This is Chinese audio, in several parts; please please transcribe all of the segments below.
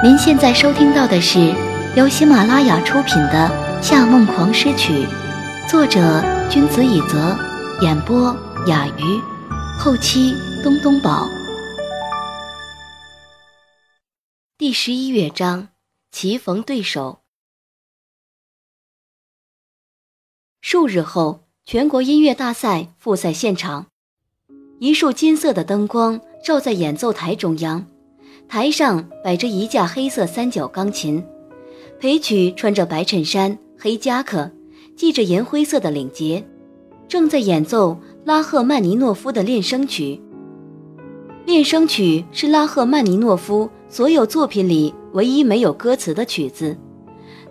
您现在收听到的是由喜马拉雅出品的《夏梦狂诗曲》，作者君子以泽，演播雅鱼，后期东东宝。第十一乐章：棋逢对手。数日后，全国音乐大赛复赛现场，一束金色的灯光照在演奏台中央。台上摆着一架黑色三角钢琴，裴曲穿着白衬衫、黑夹克，系着银灰色的领结，正在演奏拉赫曼尼诺夫的练声曲。练声曲是拉赫曼尼诺夫所有作品里唯一没有歌词的曲子，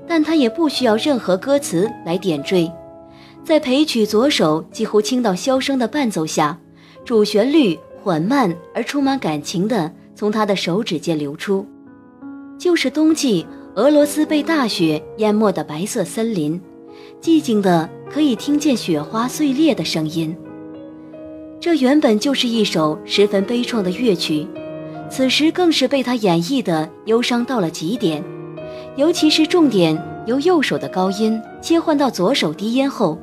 但他也不需要任何歌词来点缀。在裴曲左手几乎轻到箫声的伴奏下，主旋律缓慢而充满感情的。从他的手指间流出，就是冬季俄罗斯被大雪淹没的白色森林，寂静的可以听见雪花碎裂的声音。这原本就是一首十分悲怆的乐曲，此时更是被他演绎的忧伤到了极点。尤其是重点由右手的高音切换到左手低音后，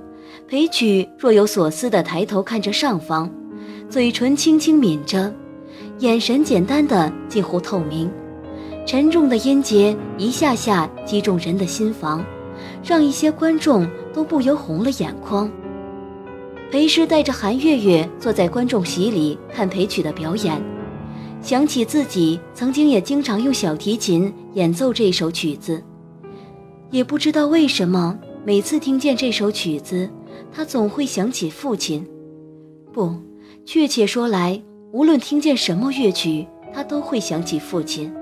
裴曲若有所思地抬头看着上方，嘴唇轻轻抿着。眼神简单的近乎透明，沉重的音节一下下击中人的心房，让一些观众都不由红了眼眶。裴师带着韩月月坐在观众席里看裴曲的表演，想起自己曾经也经常用小提琴演奏这首曲子，也不知道为什么，每次听见这首曲子，他总会想起父亲。不，确切说来。无论听见什么乐曲，他都会想起父亲。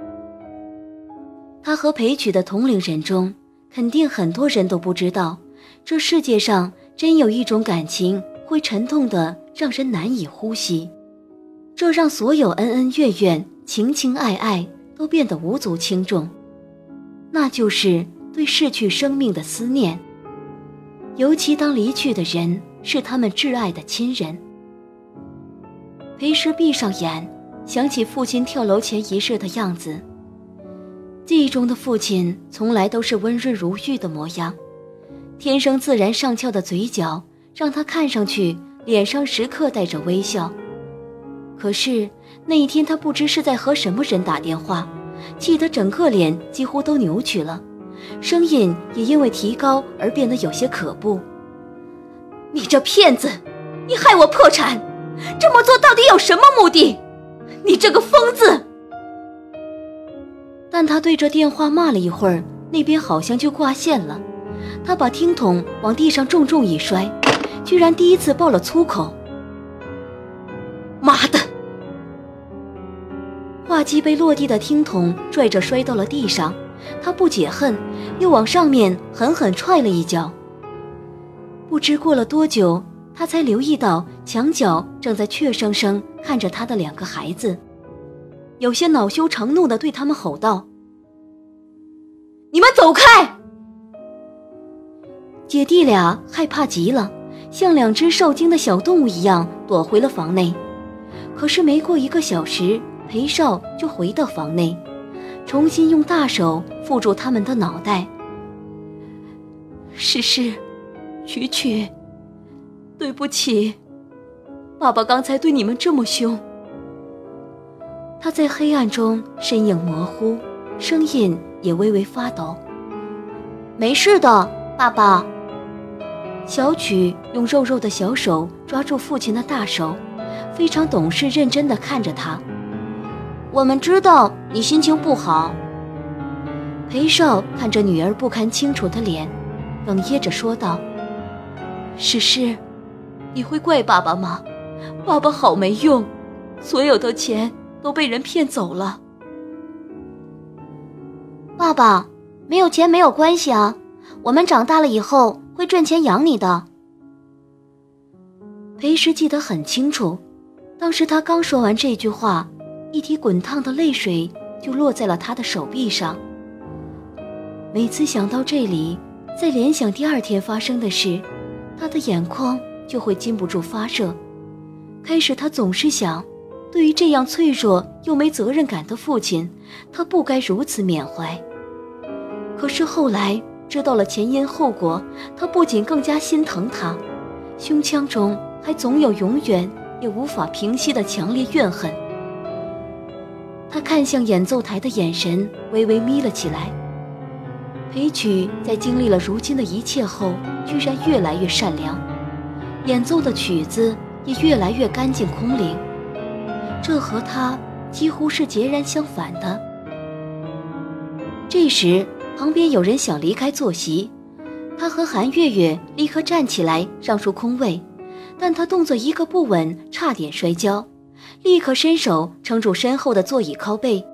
他和裴曲的同龄人中，肯定很多人都不知道，这世界上真有一种感情会沉痛的让人难以呼吸，这让所有恩恩怨怨、情情爱爱都变得无足轻重，那就是对逝去生命的思念，尤其当离去的人是他们挚爱的亲人。裴时闭上眼，想起父亲跳楼前一世的样子。记忆中的父亲从来都是温润如玉的模样，天生自然上翘的嘴角让他看上去脸上时刻带着微笑。可是那一天，他不知是在和什么人打电话，气得整个脸几乎都扭曲了，声音也因为提高而变得有些可怖。你这骗子，你害我破产！这么做到底有什么目的？你这个疯子！但他对着电话骂了一会儿，那边好像就挂线了。他把听筒往地上重重一摔，居然第一次爆了粗口：“妈的！”话机被落地的听筒拽着摔到了地上，他不解恨，又往上面狠狠踹了一脚。不知过了多久。他才留意到墙角正在怯生生看着他的两个孩子，有些恼羞成怒地对他们吼道：“你们走开！”姐弟俩害怕极了，像两只受惊的小动物一样躲回了房内。可是没过一个小时，裴少就回到房内，重新用大手扶住他们的脑袋。诗诗，曲曲。对不起，爸爸刚才对你们这么凶。他在黑暗中身影模糊，声音也微微发抖。没事的，爸爸。小曲用肉肉的小手抓住父亲的大手，非常懂事认真的看着他。我们知道你心情不好。裴少看着女儿不堪清楚的脸，哽咽着说道：“是是。”你会怪爸爸吗？爸爸好没用，所有的钱都被人骗走了。爸爸，没有钱没有关系啊，我们长大了以后会赚钱养你的。裴时记得很清楚，当时他刚说完这句话，一滴滚烫的泪水就落在了他的手臂上。每次想到这里，再联想第二天发生的事，他的眼眶。就会禁不住发热。开始他总是想，对于这样脆弱又没责任感的父亲，他不该如此缅怀。可是后来知道了前因后果，他不仅更加心疼他，胸腔中还总有永远也无法平息的强烈怨恨。他看向演奏台的眼神微微眯了起来。裴曲在经历了如今的一切后，居然越来越善良，演奏的曲子也越来越干净空灵。这和他几乎是截然相反的。这时，旁边有人想离开坐席，他和韩月月立刻站起来让出空位，但他动作一个不稳，差点摔跤，立刻伸手撑住身后的座椅靠背。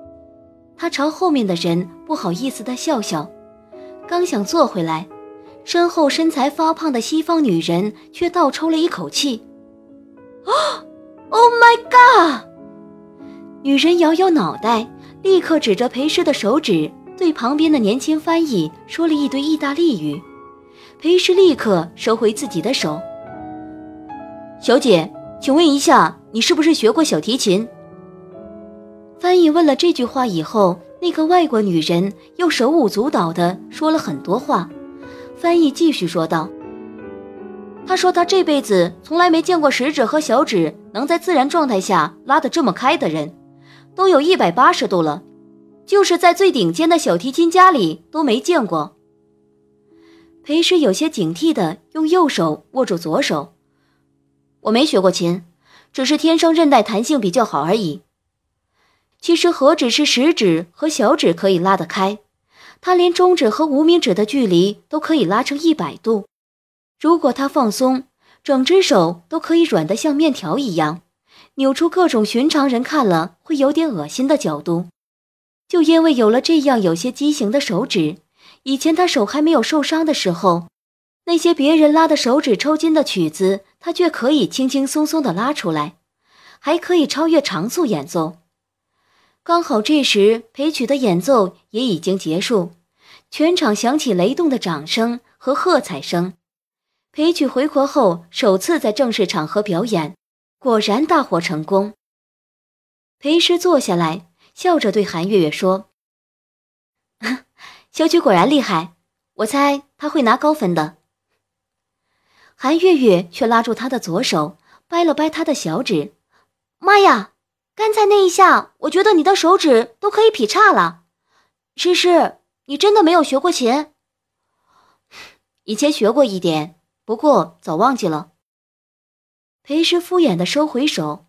他朝后面的人不好意思地笑笑，刚想坐回来，身后身材发胖的西方女人却倒抽了一口气：“啊，Oh my God！” 女人摇摇脑袋，立刻指着裴师的手指，对旁边的年轻翻译说了一堆意大利语。裴师立刻收回自己的手。小姐，请问一下，你是不是学过小提琴？翻译问了这句话以后，那个外国女人又手舞足蹈地说了很多话。翻译继续说道：“他说他这辈子从来没见过食指和小指能在自然状态下拉得这么开的人。”都有一百八十度了，就是在最顶尖的小提琴家里都没见过。裴师有些警惕的用右手握住左手，我没学过琴，只是天生韧带弹性比较好而已。其实何止是食指和小指可以拉得开，他连中指和无名指的距离都可以拉成一百度。如果他放松，整只手都可以软得像面条一样。扭出各种寻常人看了会有点恶心的角度，就因为有了这样有些畸形的手指，以前他手还没有受伤的时候，那些别人拉的手指抽筋的曲子，他却可以轻轻松松的拉出来，还可以超越常速演奏。刚好这时裴曲的演奏也已经结束，全场响起雷动的掌声和喝彩声。裴曲回国后首次在正式场合表演。果然大获成功。裴师坐下来，笑着对韩月月说：“小曲果然厉害，我猜他会拿高分的。”韩月月却拉住他的左手，掰了掰他的小指：“妈呀，刚才那一下，我觉得你的手指都可以劈叉了。诗诗，你真的没有学过琴？以前学过一点，不过早忘记了。”裴师敷衍的收回手，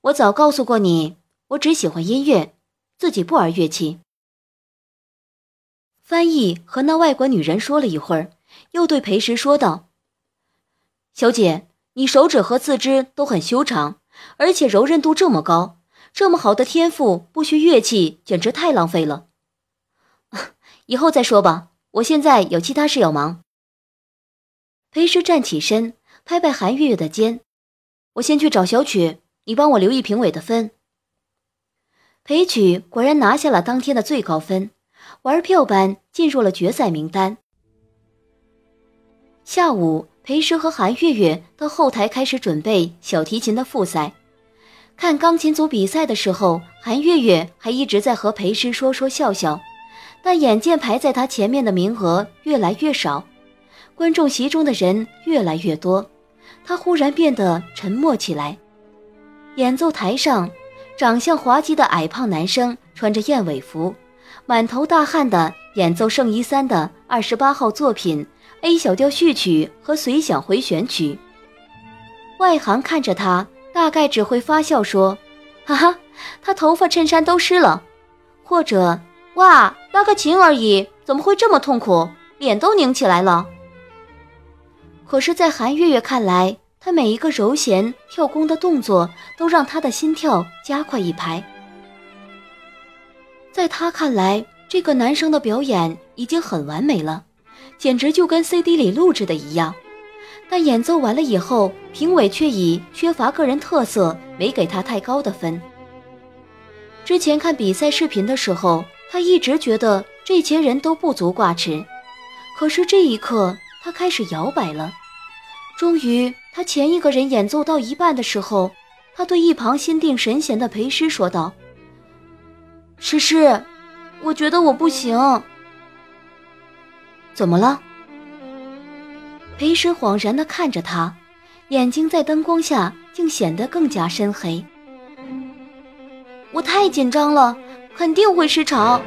我早告诉过你，我只喜欢音乐，自己不玩乐器。翻译和那外国女人说了一会儿，又对裴师说道：“小姐，你手指和四肢都很修长，而且柔韧度这么高，这么好的天赋，不学乐器简直太浪费了。以后再说吧，我现在有其他事要忙。”裴师站起身。拍拍韩月月的肩，我先去找小曲，你帮我留意评委的分。裴曲果然拿下了当天的最高分，玩票般进入了决赛名单。下午，裴师和韩月月到后台开始准备小提琴的复赛。看钢琴组比赛的时候，韩月月还一直在和裴师说说笑笑，但眼见排在他前面的名额越来越少，观众席中的人越来越多。他忽然变得沉默起来。演奏台上，长相滑稽的矮胖男生穿着燕尾服，满头大汗的演奏圣伊三的二十八号作品 A 小调序曲和随想回旋曲。外行看着他，大概只会发笑说：“哈哈，他头发衬衫都湿了。”或者“哇，拉个琴而已，怎么会这么痛苦？脸都拧起来了。”可是，在韩月月看来，他每一个柔弦跳弓的动作都让他的心跳加快一拍。在他看来，这个男生的表演已经很完美了，简直就跟 CD 里录制的一样。但演奏完了以后，评委却以缺乏个人特色，没给他太高的分。之前看比赛视频的时候，他一直觉得这些人都不足挂齿，可是这一刻。他开始摇摆了。终于，他前一个人演奏到一半的时候，他对一旁心定神闲的裴师说道：“诗诗，我觉得我不行。怎么了？”裴师恍然的看着他，眼睛在灯光下竟显得更加深黑。我太紧张了，肯定会失常。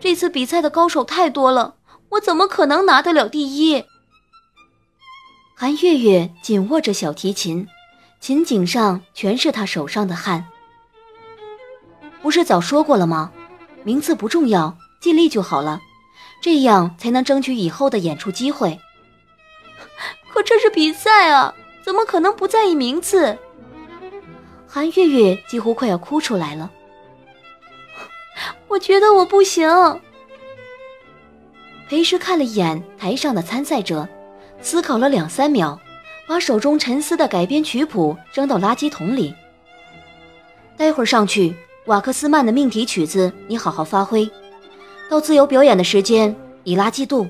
这次比赛的高手太多了，我怎么可能拿得了第一？韩月月紧握着小提琴，琴颈上全是他手上的汗。不是早说过了吗？名次不重要，尽力就好了，这样才能争取以后的演出机会。可这是比赛啊，怎么可能不在意名次？韩月月几乎快要哭出来了。我觉得我不行。裴师看了一眼台上的参赛者，思考了两三秒，把手中沉思的改编曲谱扔到垃圾桶里。待会儿上去，瓦克斯曼的命题曲子你好好发挥，到自由表演的时间你拉季度。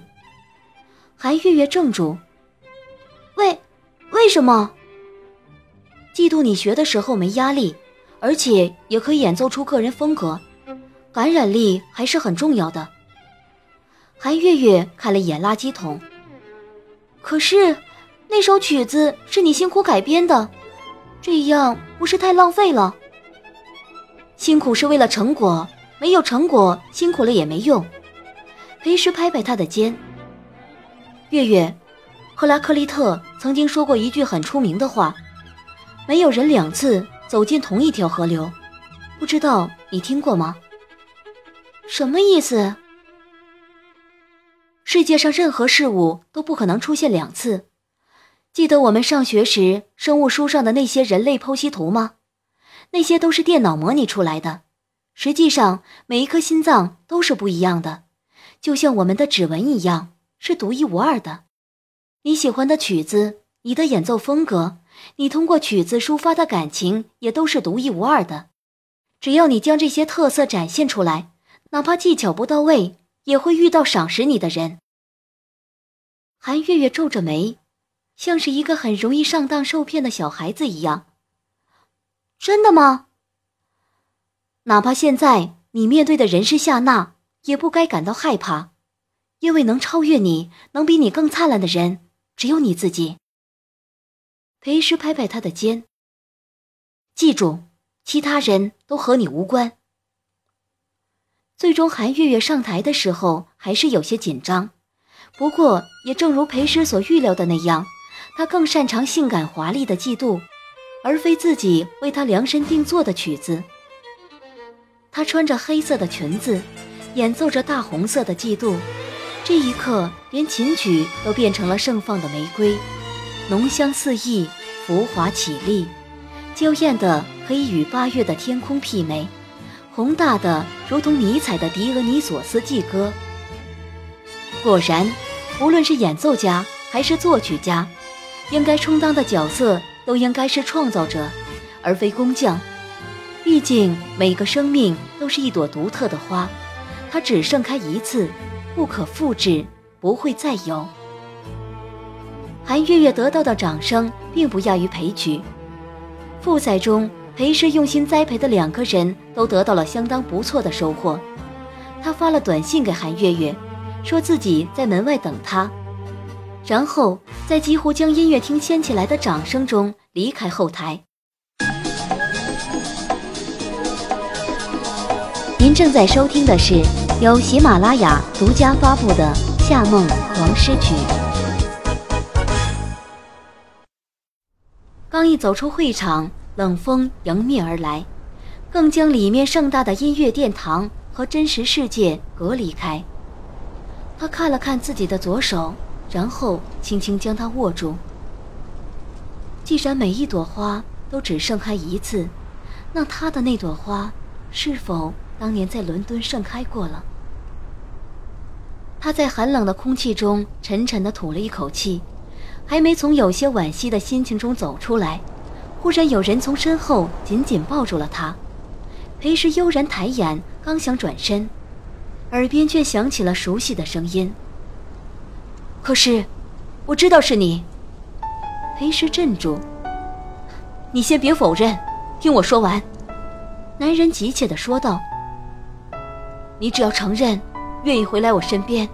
韩月月怔住，为为什么？嫉妒你学的时候没压力，而且也可以演奏出个人风格。感染力还是很重要的。韩月月看了一眼垃圾桶，可是那首曲子是你辛苦改编的，这样不是太浪费了？辛苦是为了成果，没有成果，辛苦了也没用。裴师拍拍他的肩。月月，赫拉克利特曾经说过一句很出名的话：没有人两次走进同一条河流。不知道你听过吗？什么意思？世界上任何事物都不可能出现两次。记得我们上学时生物书上的那些人类剖析图吗？那些都是电脑模拟出来的。实际上，每一颗心脏都是不一样的，就像我们的指纹一样，是独一无二的。你喜欢的曲子，你的演奏风格，你通过曲子抒发的感情，也都是独一无二的。只要你将这些特色展现出来。哪怕技巧不到位，也会遇到赏识你的人。韩月月皱着眉，像是一个很容易上当受骗的小孩子一样。真的吗？哪怕现在你面对的人是夏娜，也不该感到害怕，因为能超越你、能比你更灿烂的人，只有你自己。裴师拍拍他的肩，记住，其他人都和你无关。最终，韩月月上台的时候还是有些紧张。不过，也正如裴师所预料的那样，她更擅长性感华丽的嫉妒，而非自己为她量身定做的曲子。她穿着黑色的裙子，演奏着大红色的嫉妒。这一刻，连琴曲都变成了盛放的玫瑰，浓香四溢，浮华绮丽，娇艳的可以与八月的天空媲美。宏大的，如同尼采的《狄俄尼索斯祭歌》。果然，无论是演奏家还是作曲家，应该充当的角色都应该是创造者，而非工匠。毕竟，每个生命都是一朵独特的花，它只盛开一次，不可复制，不会再有。韩月月得到的掌声并不亚于裴曲。复赛中。裴氏用心栽培的两个人都得到了相当不错的收获。他发了短信给韩月月，说自己在门外等他，然后在几乎将音乐厅掀起来的掌声中离开后台。您正在收听的是由喜马拉雅独家发布的《夏梦狂诗曲》。刚一走出会场。冷风迎面而来，更将里面盛大的音乐殿堂和真实世界隔离开。他看了看自己的左手，然后轻轻将它握住。既然每一朵花都只盛开一次，那他的那朵花是否当年在伦敦盛开过了？他在寒冷的空气中沉沉的吐了一口气，还没从有些惋惜的心情中走出来。忽然有人从身后紧紧抱住了他，裴时悠然抬眼，刚想转身，耳边却响起了熟悉的声音。可是，我知道是你。裴时镇住，你先别否认，听我说完。”男人急切地说道。“你只要承认，愿意回来我身边，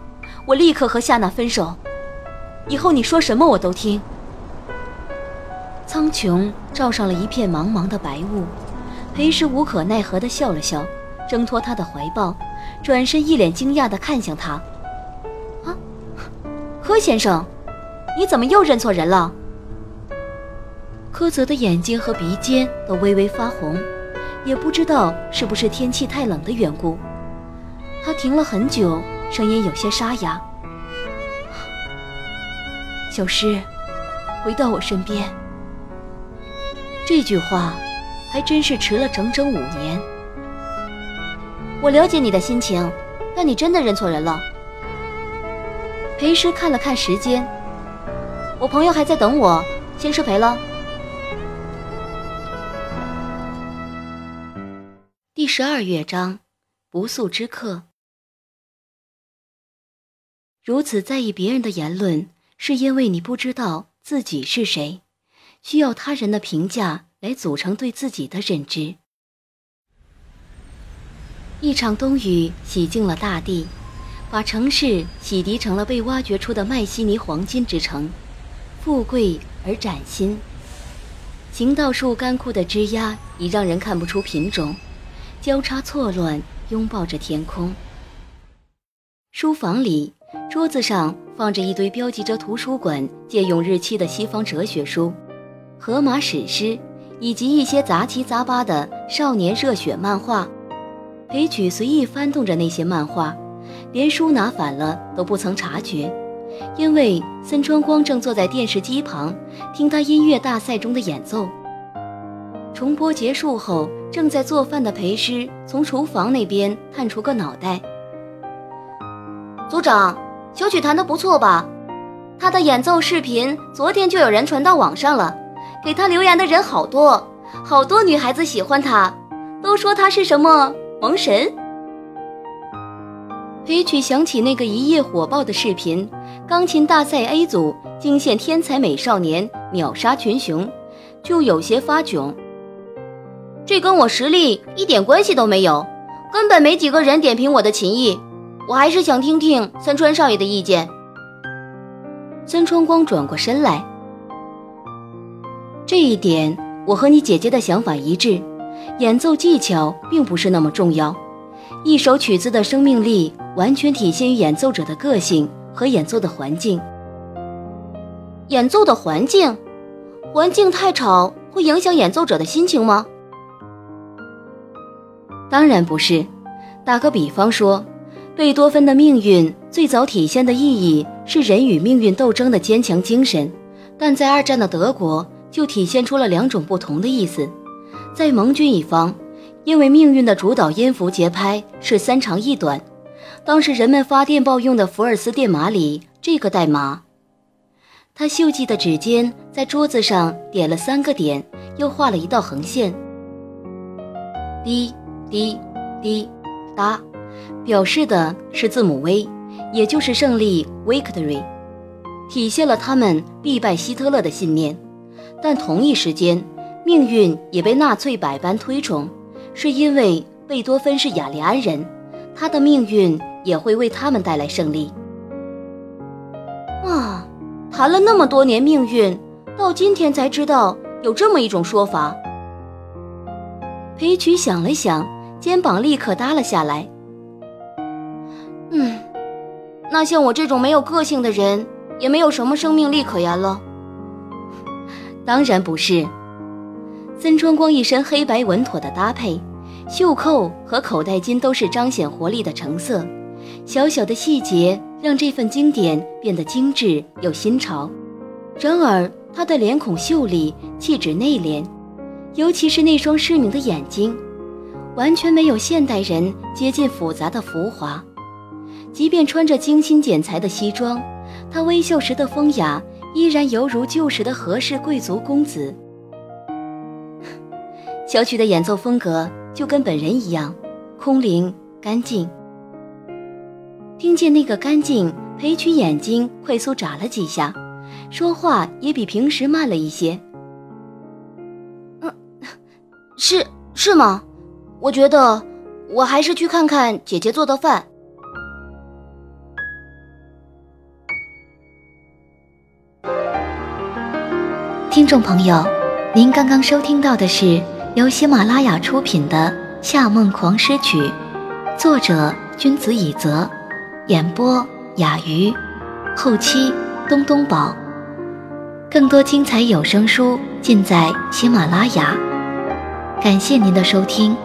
我立刻和夏娜分手。以后你说什么我都听。”苍穹罩上了一片茫茫的白雾，裴时无可奈何地笑了笑，挣脱他的怀抱，转身一脸惊讶地看向他：“，柯先生，你怎么又认错人了？”柯泽的眼睛和鼻尖都微微发红，也不知道是不是天气太冷的缘故，他停了很久，声音有些沙哑：“小诗，回到我身边。”这句话，还真是迟了整整五年。我了解你的心情，但你真的认错人了。裴师看了看时间，我朋友还在等我，先失陪了。第十二乐章，不速之客。如此在意别人的言论，是因为你不知道自己是谁。需要他人的评价来组成对自己的认知。一场冬雨洗净了大地，把城市洗涤成了被挖掘出的麦西尼黄金之城，富贵而崭新。行道树干枯的枝桠已让人看不出品种，交叉错乱，拥抱着天空。书房里，桌子上放着一堆标记着图书馆借用日期的西方哲学书。荷马史诗，以及一些杂七杂八的少年热血漫画，裴曲随意翻动着那些漫画，连书拿反了都不曾察觉，因为森川光正坐在电视机旁听他音乐大赛中的演奏。重播结束后，正在做饭的裴师从厨房那边探出个脑袋：“组长，小曲弹得不错吧？他的演奏视频昨天就有人传到网上了。”给他留言的人好多，好多女孩子喜欢他，都说他是什么萌神。裴曲想起那个一夜火爆的视频，钢琴大赛 A 组惊现天才美少年秒杀群雄，就有些发窘。这跟我实力一点关系都没有，根本没几个人点评我的琴艺。我还是想听听三川少爷的意见。三川光转过身来。这一点我和你姐姐的想法一致，演奏技巧并不是那么重要，一首曲子的生命力完全体现于演奏者的个性和演奏的环境。演奏的环境，环境太吵会影响演奏者的心情吗？当然不是。打个比方说，贝多芬的命运最早体现的意义是人与命运斗争的坚强精神，但在二战的德国。就体现出了两种不同的意思，在盟军一方，因为命运的主导音符节拍是三长一短，当时人们发电报用的福尔斯电码里这个代码。他锈迹的指尖在桌子上点了三个点，又画了一道横线。滴滴滴答，表示的是字母 V，也就是胜利 （victory），体现了他们必败希特勒的信念。但同一时间，命运也被纳粹百般推崇，是因为贝多芬是雅利安人，他的命运也会为他们带来胜利。啊，谈了那么多年命运，到今天才知道有这么一种说法。裴曲想了想，肩膀立刻耷了下来。嗯，那像我这种没有个性的人，也没有什么生命力可言了。当然不是，森川光一身黑白稳妥的搭配，袖扣和口袋巾都是彰显活力的橙色，小小的细节让这份经典变得精致又新潮。然而他的脸孔秀丽，气质内敛，尤其是那双失明的眼睛，完全没有现代人接近复杂的浮华。即便穿着精心剪裁的西装，他微笑时的风雅。依然犹如旧时的和氏贵族公子。小曲的演奏风格就跟本人一样，空灵干净。听见那个干净，裴曲眼睛快速眨了几下，说话也比平时慢了一些。嗯，是是吗？我觉得我还是去看看姐姐做的饭。听众朋友，您刚刚收听到的是由喜马拉雅出品的《夏梦狂诗曲》，作者君子以泽，演播雅鱼，后期东东宝。更多精彩有声书尽在喜马拉雅。感谢您的收听。